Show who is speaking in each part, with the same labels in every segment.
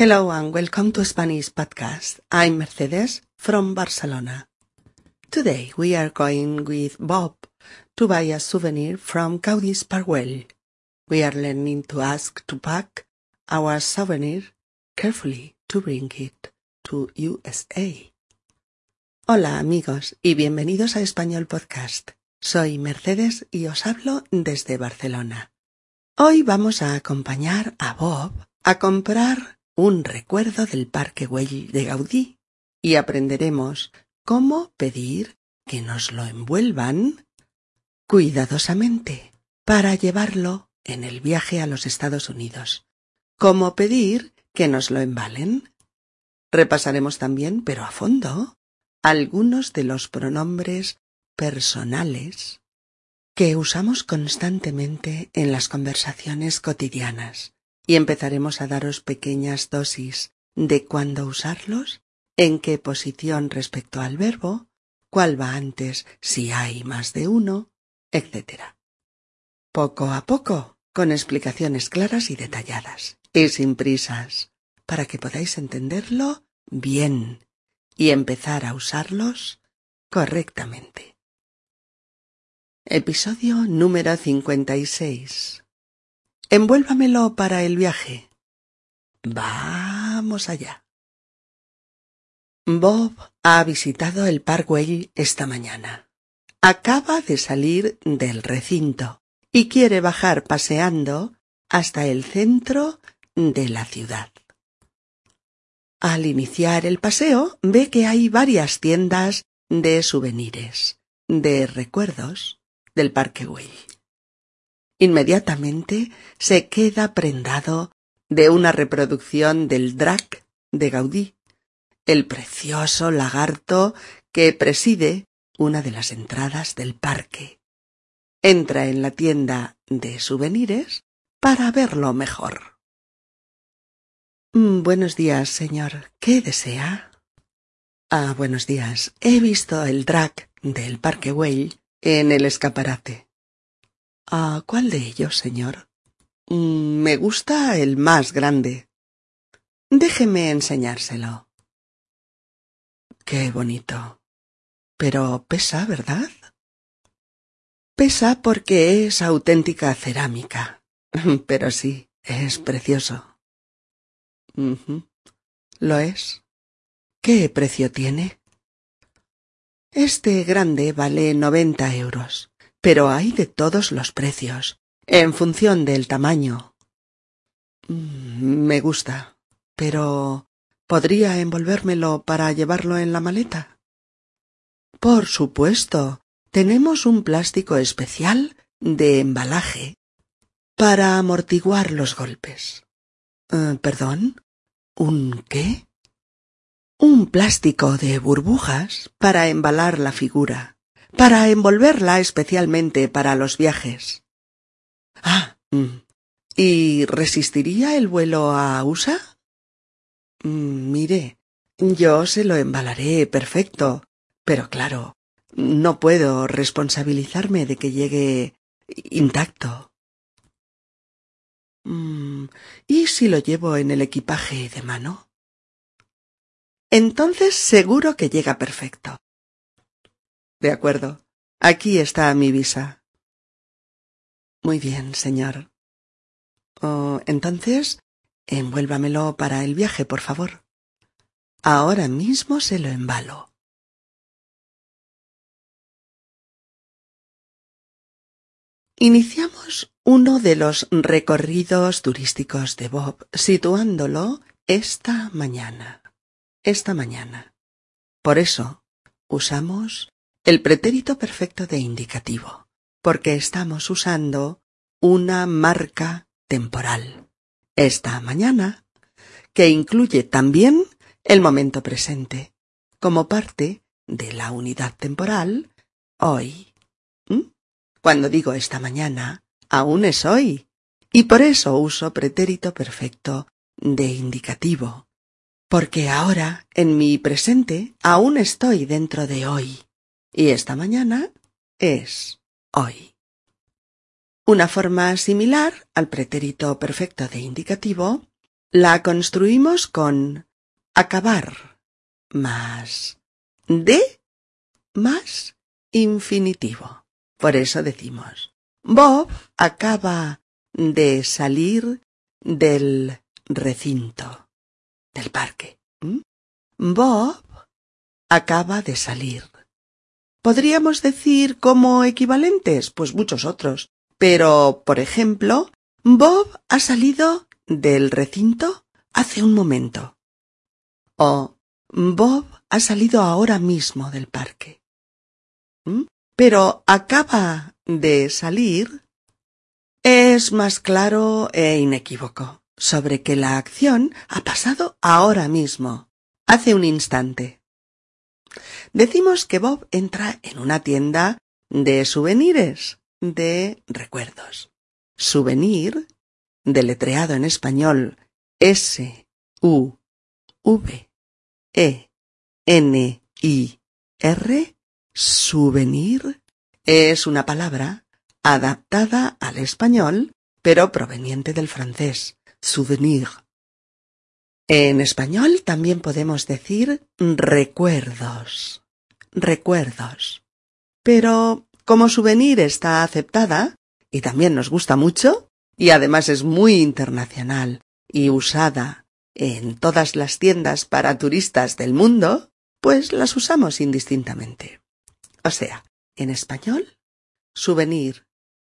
Speaker 1: Hello and welcome to Spanish Podcast. I'm Mercedes from Barcelona. Today we are going with Bob to buy a souvenir from Gaudí's Parkwell. We are learning to ask to pack our souvenir carefully to bring it to USA. Hola amigos y bienvenidos a Español Podcast. Soy Mercedes y os hablo desde Barcelona. Hoy vamos a acompañar a Bob a comprar un recuerdo del Parque Güell de Gaudí y aprenderemos cómo pedir que nos lo envuelvan cuidadosamente para llevarlo en el viaje a los Estados Unidos. Cómo pedir que nos lo embalen. Repasaremos también, pero a fondo, algunos de los pronombres personales que usamos constantemente en las conversaciones cotidianas y empezaremos a daros pequeñas dosis de cuándo usarlos, en qué posición respecto al verbo, cuál va antes si hay más de uno, etc. Poco a poco, con explicaciones claras y detalladas, y sin prisas, para que podáis entenderlo bien y empezar a usarlos correctamente. Episodio número 56. Envuélvamelo para el viaje. Vamos allá. Bob ha visitado el Parkway esta mañana. Acaba de salir del recinto y quiere bajar paseando hasta el centro de la ciudad. Al iniciar el paseo ve que hay varias tiendas de souvenirs, de recuerdos del Güell. Inmediatamente se queda prendado de una reproducción del Drac de Gaudí, el precioso lagarto que preside una de las entradas del parque. Entra en la tienda de souvenirs para verlo mejor. Mm, buenos días, señor. ¿Qué desea? Ah, buenos días. He visto el Drac del Parque Güell en el escaparate. ¿A cuál de ellos, señor? Mm, me gusta el más grande. Déjeme enseñárselo. Qué bonito. Pero pesa, ¿verdad? Pesa porque es auténtica cerámica. Pero sí, es precioso. Lo es. ¿Qué precio tiene? Este grande vale noventa euros, pero hay de todos los precios, en función del tamaño. Mm, me gusta, pero ¿podría envolvérmelo para llevarlo en la maleta? Por supuesto. Tenemos un plástico especial de embalaje para amortiguar los golpes. Eh, ¿Perdón? ¿Un qué? un plástico de burbujas para embalar la figura, para envolverla especialmente para los viajes. Ah, mm. ¿y resistiría el vuelo a USA? Mm, mire, yo se lo embalaré perfecto, pero claro, no puedo responsabilizarme de que llegue intacto. Mm, ¿Y si lo llevo en el equipaje de mano? Entonces seguro que llega perfecto. De acuerdo. Aquí está mi visa. Muy bien, señor. Entonces, envuélvamelo para el viaje, por favor. Ahora mismo se lo embalo. Iniciamos uno de los recorridos turísticos de Bob, situándolo esta mañana esta mañana. Por eso usamos el pretérito perfecto de indicativo, porque estamos usando una marca temporal. Esta mañana, que incluye también el momento presente, como parte de la unidad temporal hoy. ¿Mm? Cuando digo esta mañana, aún es hoy, y por eso uso pretérito perfecto de indicativo, porque ahora, en mi presente, aún estoy dentro de hoy, y esta mañana es hoy. Una forma similar al pretérito perfecto de indicativo la construimos con acabar más de más infinitivo. Por eso decimos Bob acaba de salir del recinto del parque. Bob acaba de salir. Podríamos decir como equivalentes, pues muchos otros. Pero, por ejemplo, Bob ha salido del recinto hace un momento. O Bob ha salido ahora mismo del parque. ¿Mm? Pero acaba de salir es más claro e inequívoco sobre que la acción ha pasado ahora mismo, hace un instante. Decimos que Bob entra en una tienda de souvenirs, de recuerdos. Souvenir, deletreado en español S U V E N I R, souvenir, es una palabra adaptada al español, pero proveniente del francés, souvenir. En español también podemos decir recuerdos, recuerdos. Pero como souvenir está aceptada, y también nos gusta mucho, y además es muy internacional y usada en todas las tiendas para turistas del mundo, pues las usamos indistintamente. O sea, en español, souvenir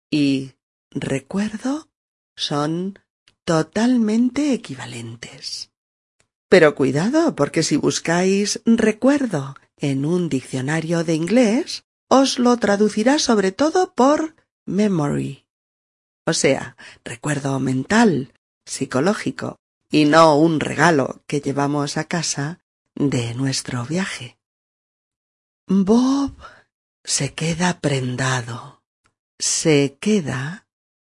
Speaker 1: y recuerdo son totalmente equivalentes. Pero cuidado, porque si buscáis recuerdo en un diccionario de inglés, os lo traducirá sobre todo por memory. O sea, recuerdo mental, psicológico, y no un regalo que llevamos a casa de nuestro viaje. Bob se queda prendado se queda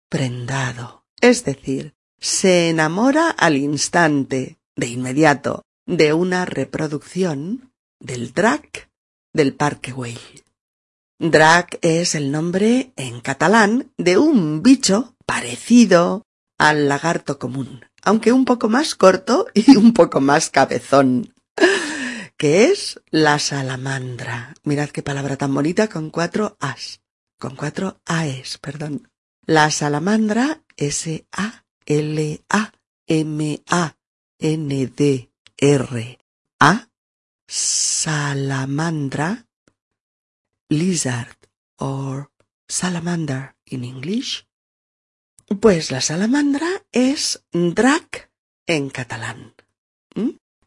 Speaker 1: prendado, es decir, se enamora al instante, de inmediato, de una reproducción del drag del Parque Güell. Drag es el nombre en catalán de un bicho parecido al lagarto común, aunque un poco más corto y un poco más cabezón, que es la salamandra. Mirad qué palabra tan bonita con cuatro as con cuatro AES, perdón. La salamandra, S-A-L-A-M-A-N-D-R-A, salamandra, lizard, or salamander in English. Pues la salamandra es drac en catalán.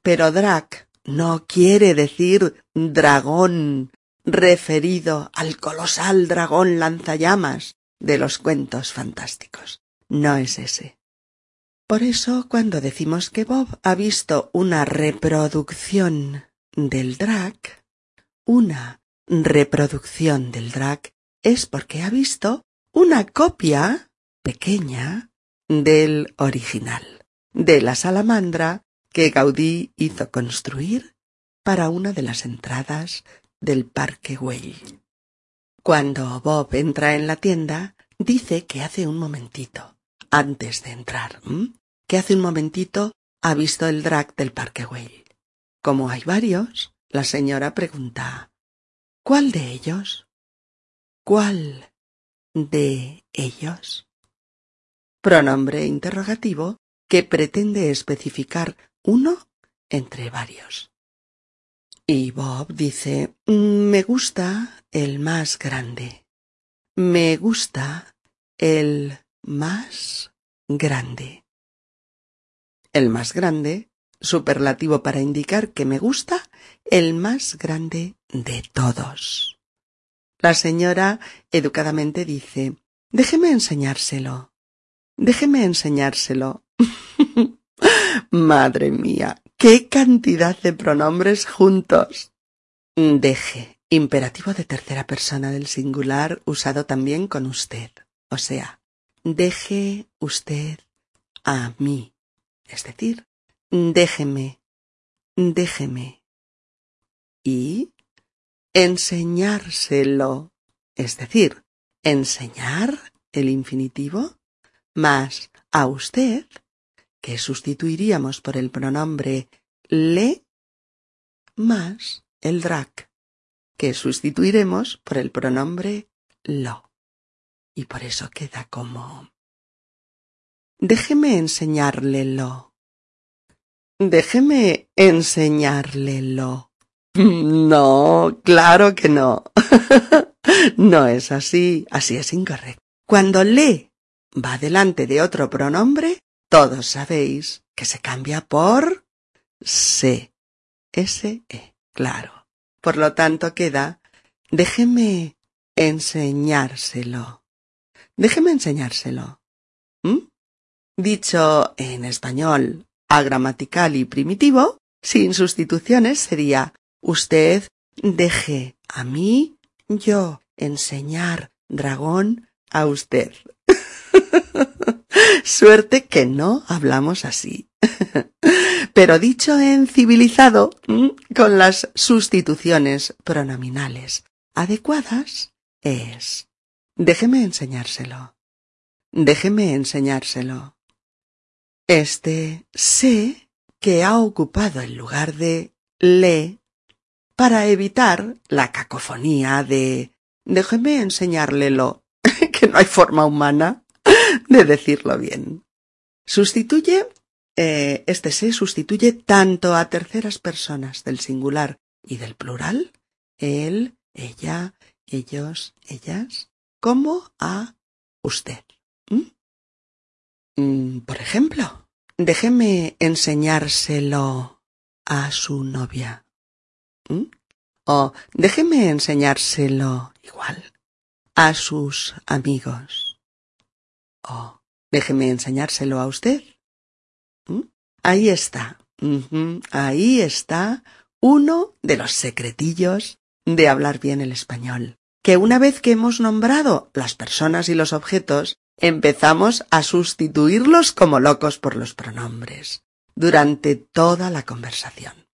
Speaker 1: Pero drac no quiere decir dragón referido al colosal dragón lanzallamas de los cuentos fantásticos. No es ese. Por eso, cuando decimos que Bob ha visto una reproducción del drag, una reproducción del drag es porque ha visto una copia pequeña del original, de la salamandra que Gaudí hizo construir para una de las entradas del Parque Güell. Cuando Bob entra en la tienda, dice que hace un momentito, antes de entrar, que hace un momentito ha visto el drag del Parque Güell. Como hay varios, la señora pregunta ¿Cuál de ellos? ¿Cuál de ellos? Pronombre interrogativo que pretende especificar uno entre varios. Y Bob dice, me gusta el más grande. Me gusta el más grande. El más grande, superlativo para indicar que me gusta el más grande de todos. La señora educadamente dice, déjeme enseñárselo. Déjeme enseñárselo. Madre mía, ¡Qué cantidad de pronombres juntos! Deje, imperativo de tercera persona del singular usado también con usted. O sea, deje usted a mí. Es decir, déjeme, déjeme. Y enseñárselo. Es decir, enseñar el infinitivo más a usted que sustituiríamos por el pronombre le, más el drag, que sustituiremos por el pronombre lo. Y por eso queda como Déjeme enseñárlelo. Déjeme enseñárlelo. No, claro que no. no es así, así es incorrecto. Cuando le va delante de otro pronombre, todos sabéis que se cambia por se. S-E, claro. Por lo tanto queda déjeme enseñárselo. Déjeme enseñárselo. ¿Mm? Dicho en español agramatical y primitivo, sin sustituciones sería usted deje a mí yo enseñar dragón a usted. Suerte que no hablamos así. Pero dicho en civilizado, con las sustituciones pronominales adecuadas, es déjeme enseñárselo. Déjeme enseñárselo. Este sé que ha ocupado el lugar de le para evitar la cacofonía de déjeme enseñárlelo, que no hay forma humana de decirlo bien. Sustituye, eh, este sé sustituye tanto a terceras personas del singular y del plural, él, ella, ellos, ellas, como a usted. Mm, por ejemplo, déjeme enseñárselo a su novia. O déjeme enseñárselo igual a sus amigos. O déjeme enseñárselo a usted. Ahí está. Ahí está uno de los secretillos de hablar bien el español. Que una vez que hemos nombrado las personas y los objetos, empezamos a sustituirlos como locos por los pronombres durante toda la conversación.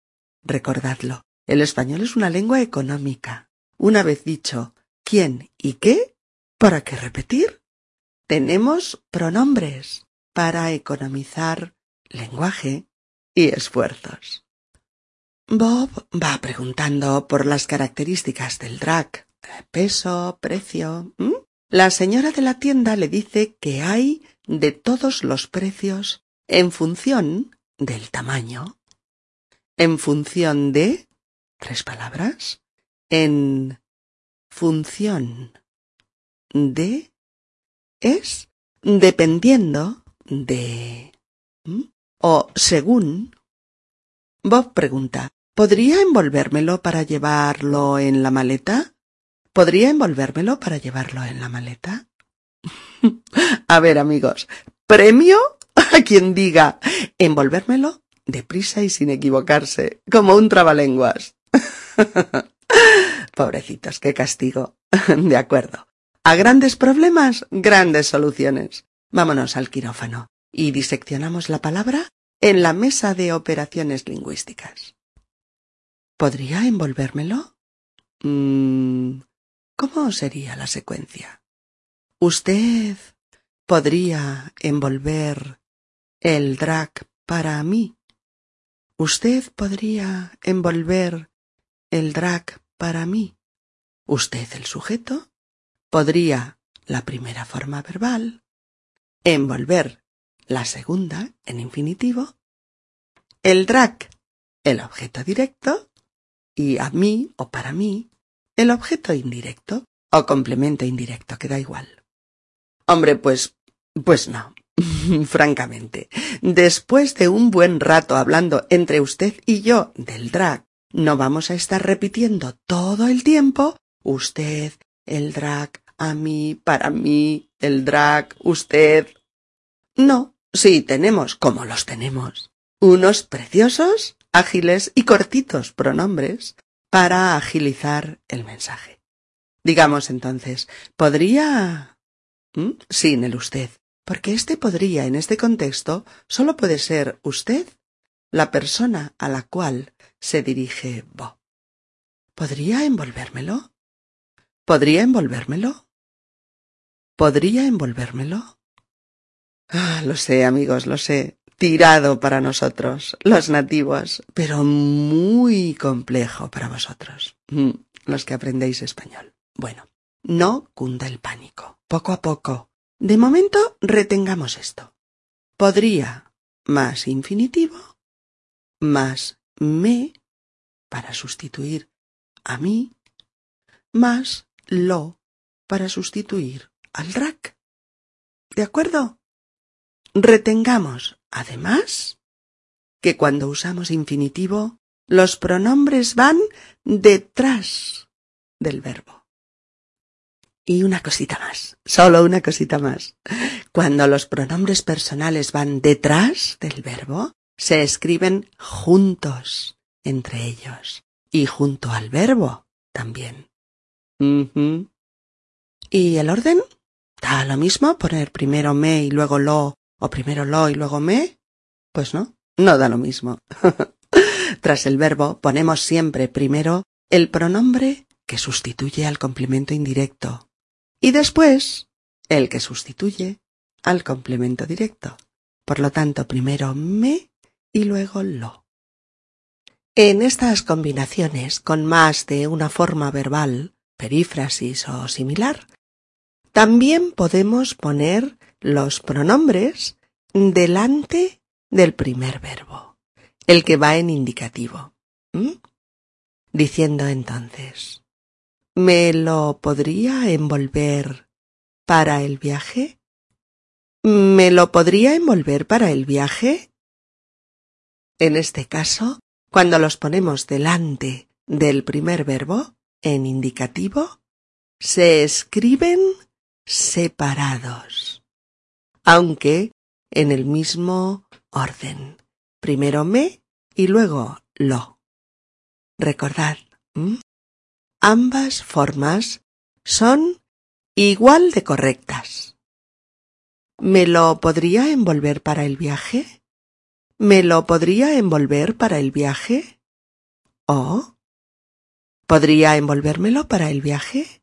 Speaker 1: Recordadlo, el español es una lengua económica. Una vez dicho quién y qué, ¿para qué repetir? Tenemos pronombres para economizar lenguaje y esfuerzos. Bob va preguntando por las características del drag, peso, precio. La señora de la tienda le dice que hay de todos los precios en función del tamaño, en función de tres palabras, en función de es dependiendo de o según. Bob pregunta ¿Podría envolvérmelo para llevarlo en la maleta? ¿Podría envolvérmelo para llevarlo en la maleta? a ver, amigos, premio a quien diga envolvérmelo deprisa y sin equivocarse, como un trabalenguas. Pobrecitos, qué castigo. de acuerdo. A grandes problemas, grandes soluciones. Vámonos al quirófano y diseccionamos la palabra en la mesa de operaciones lingüísticas. ¿Podría envolvérmelo? Mm, ¿Cómo sería la secuencia? Usted podría envolver el drag para mí. Usted podría envolver el drag para mí. Usted, el sujeto, podría, la primera forma verbal, envolver la segunda en infinitivo, el drag, el objeto directo, y a mí o para mí, el objeto indirecto o complemento indirecto, que da igual. Hombre, pues, pues no. Francamente, después de un buen rato hablando entre usted y yo del drag, no vamos a estar repitiendo todo el tiempo usted, el drag, a mí, para mí, el drag, usted. No, sí tenemos, como los tenemos, unos preciosos, ágiles y cortitos pronombres para agilizar el mensaje. Digamos entonces, ¿podría? Sin el usted, porque este podría en este contexto solo puede ser usted, la persona a la cual se dirige Bo. ¿Podría envolvérmelo? ¿Podría envolvérmelo? ¿Podría envolvérmelo? Ah, lo sé, amigos, lo sé. Tirado para nosotros, los nativos, pero muy complejo para vosotros, mm, los que aprendéis español. Bueno, no cunda el pánico. Poco a poco. De momento retengamos esto. Podría más infinitivo más me para sustituir a mí más lo para sustituir al rack. ¿De acuerdo? Retengamos, además, que cuando usamos infinitivo, los pronombres van detrás del verbo. Y una cosita más, solo una cosita más. Cuando los pronombres personales van detrás del verbo, se escriben juntos entre ellos y junto al verbo también. ¿Y el orden? ¿Da lo mismo poner primero me y luego lo o primero lo y luego me? Pues no, no da lo mismo. Tras el verbo ponemos siempre primero el pronombre que sustituye al complemento indirecto y después el que sustituye al complemento directo. Por lo tanto, primero me y luego lo. En estas combinaciones con más de una forma verbal, perífrasis o similar, también podemos poner los pronombres delante del primer verbo, el que va en indicativo. Diciendo entonces, ¿me lo podría envolver para el viaje? ¿Me lo podría envolver para el viaje? En este caso, cuando los ponemos delante del primer verbo, en indicativo, se escriben separados, aunque en el mismo orden. Primero me y luego lo. Recordad, ambas formas son igual de correctas. ¿Me lo podría envolver para el viaje? ¿Me lo podría envolver para el viaje? ¿O? ¿Podría envolvérmelo para el viaje?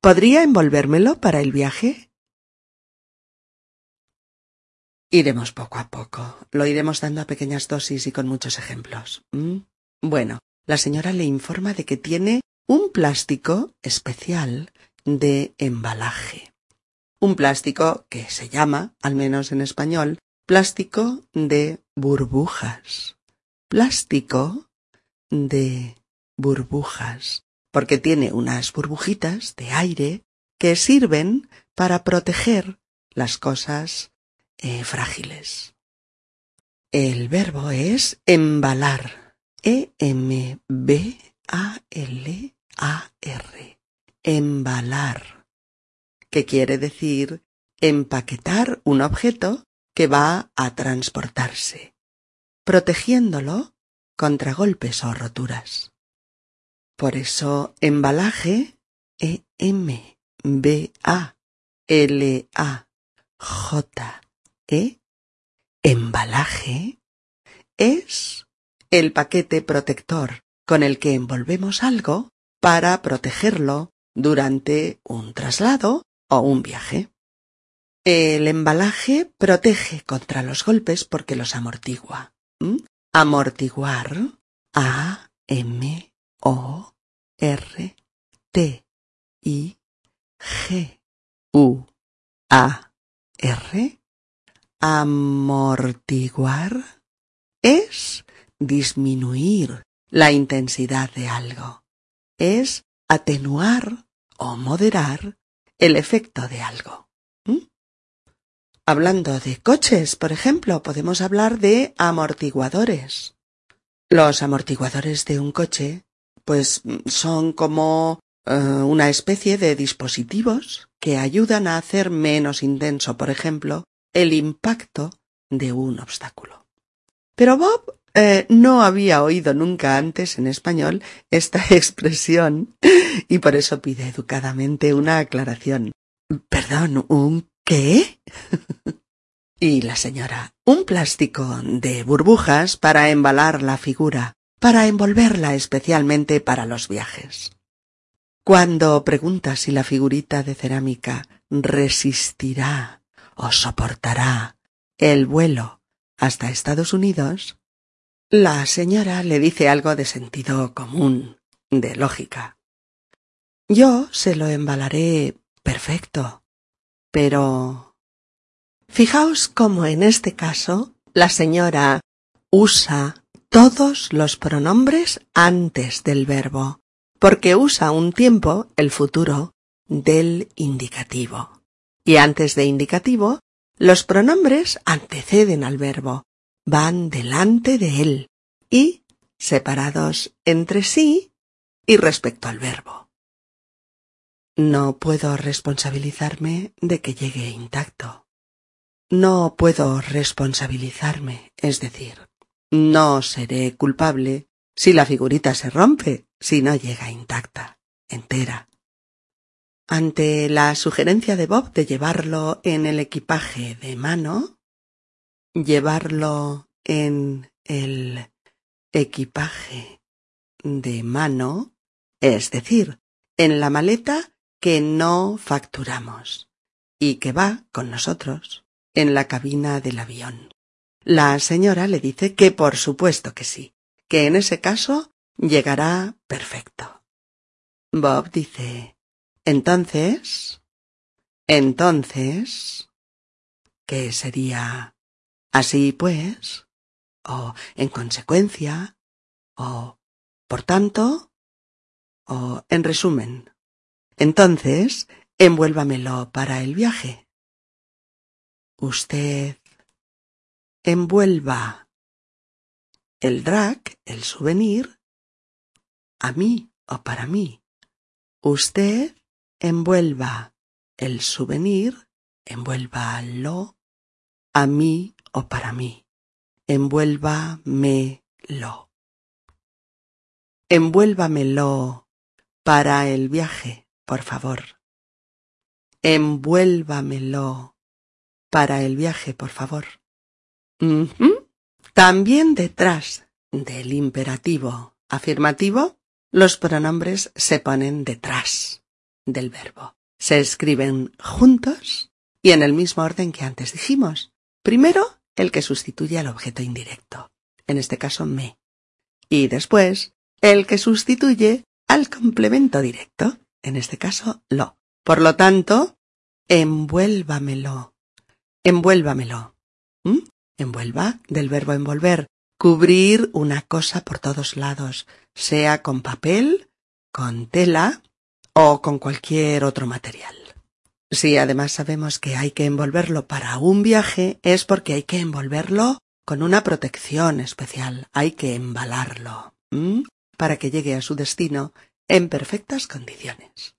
Speaker 1: ¿Podría envolvérmelo para el viaje? Iremos poco a poco. Lo iremos dando a pequeñas dosis y con muchos ejemplos. Bueno, la señora le informa de que tiene un plástico especial de embalaje. Un plástico que se llama, al menos en español, plástico de burbujas. Plástico de burbujas, porque tiene unas burbujitas de aire que sirven para proteger las cosas eh, frágiles. El verbo es embalar. E-M-B-A-L-A-R. Embalar. Que quiere decir empaquetar un objeto que va a transportarse, protegiéndolo contra golpes o roturas. Por eso embalaje E M B A L A J E embalaje es el paquete protector con el que envolvemos algo para protegerlo durante un traslado o un viaje. El embalaje protege contra los golpes porque los amortigua. Amortiguar. A M O R T I G U A R. Amortiguar es disminuir la intensidad de algo. Es atenuar o moderar el efecto de algo. Hablando de coches, por ejemplo, podemos hablar de amortiguadores. Los amortiguadores de un coche, pues son como eh, una especie de dispositivos que ayudan a hacer menos intenso, por ejemplo, el impacto de un obstáculo. Pero Bob eh, no había oído nunca antes en español esta expresión y por eso pide educadamente una aclaración. Perdón, ¿un ¿Qué? y la señora, un plástico de burbujas para embalar la figura, para envolverla especialmente para los viajes. Cuando pregunta si la figurita de cerámica resistirá o soportará el vuelo hasta Estados Unidos, la señora le dice algo de sentido común, de lógica. Yo se lo embalaré perfecto. Pero. Fijaos cómo en este caso la señora usa todos los pronombres antes del verbo, porque usa un tiempo, el futuro, del indicativo. Y antes de indicativo, los pronombres anteceden al verbo, van delante de él y separados entre sí y respecto al verbo. No puedo responsabilizarme de que llegue intacto. No puedo responsabilizarme, es decir, no seré culpable si la figurita se rompe, si no llega intacta, entera. Ante la sugerencia de Bob de llevarlo en el equipaje de mano, llevarlo en el equipaje de mano, es decir, en la maleta que no facturamos y que va con nosotros en la cabina del avión. La señora le dice que por supuesto que sí, que en ese caso llegará perfecto. Bob dice entonces. Entonces. ¿Qué sería así pues? o en consecuencia, o por tanto, o en resumen. Entonces, envuélvamelo para el viaje. Usted envuelva el drag, el souvenir, a mí o para mí. Usted envuelva el souvenir, envuélvalo a mí o para mí. Envuélvamelo. Envuélvamelo para el viaje, por favor. Envuélvamelo para el viaje, por favor. También detrás del imperativo afirmativo, los pronombres se ponen detrás del verbo. Se escriben juntos y en el mismo orden que antes dijimos. Primero, el que sustituye al objeto indirecto, en este caso me. Y después, el que sustituye al complemento directo, en este caso lo. Por lo tanto, envuélvamelo. Envuélvamelo. ¿Mm? Envuelva del verbo envolver. Cubrir una cosa por todos lados, sea con papel, con tela o con cualquier otro material. Si además sabemos que hay que envolverlo para un viaje, es porque hay que envolverlo con una protección especial, hay que embalarlo, para que llegue a su destino en perfectas condiciones.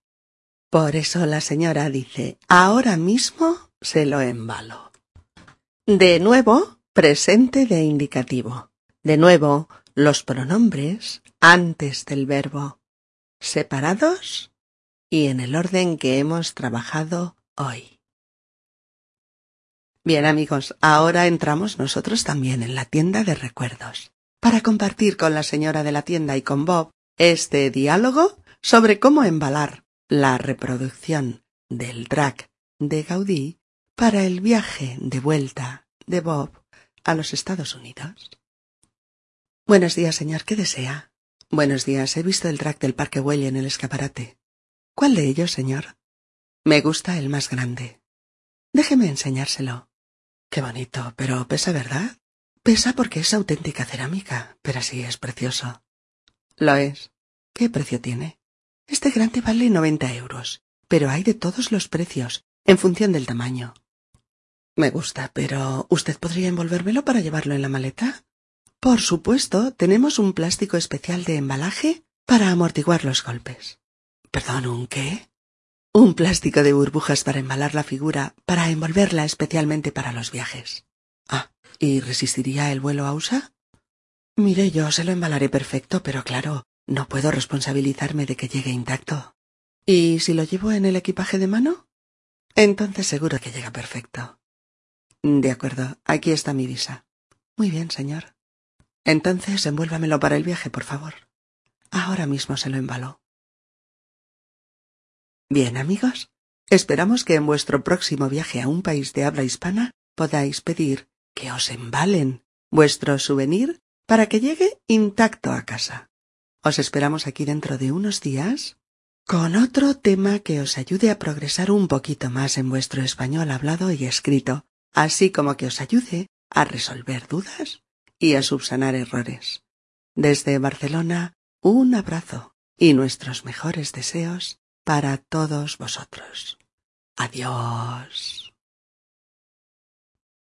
Speaker 1: Por eso la señora dice, ahora mismo se lo embalo. De nuevo, presente de indicativo. De nuevo, los pronombres antes del verbo, separados y en el orden que hemos trabajado hoy. Bien amigos, ahora entramos nosotros también en la tienda de recuerdos, para compartir con la señora de la tienda y con Bob este diálogo sobre cómo embalar la reproducción del drag de Gaudí para el viaje de vuelta de Bob a los Estados Unidos. Buenos días, señor. ¿Qué desea? Buenos días. He visto el drag del Parque Güell en el escaparate. ¿Cuál de ellos, señor? Me gusta el más grande. Déjeme enseñárselo. Qué bonito, pero pesa, ¿verdad? Pesa porque es auténtica cerámica, pero sí es precioso. Lo es. ¿Qué precio tiene? Este grande vale noventa euros, pero hay de todos los precios, en función del tamaño. Me gusta, pero ¿usted podría envolvérmelo para llevarlo en la maleta? Por supuesto, tenemos un plástico especial de embalaje para amortiguar los golpes. Perdón, ¿un qué? Un plástico de burbujas para embalar la figura, para envolverla especialmente para los viajes. Ah, ¿y resistiría el vuelo a USA? Mire, yo se lo embalaré perfecto, pero claro, no puedo responsabilizarme de que llegue intacto. ¿Y si lo llevo en el equipaje de mano? Entonces seguro que llega perfecto. De acuerdo, aquí está mi visa. Muy bien, señor. Entonces envuélvamelo para el viaje, por favor. Ahora mismo se lo embalo. Bien, amigos, esperamos que en vuestro próximo viaje a un país de habla hispana podáis pedir que os embalen vuestro souvenir para que llegue intacto a casa. Os esperamos aquí dentro de unos días con otro tema que os ayude a progresar un poquito más en vuestro español hablado y escrito, así como que os ayude a resolver dudas y a subsanar errores. Desde Barcelona, un abrazo y nuestros mejores deseos para todos vosotros. Adiós.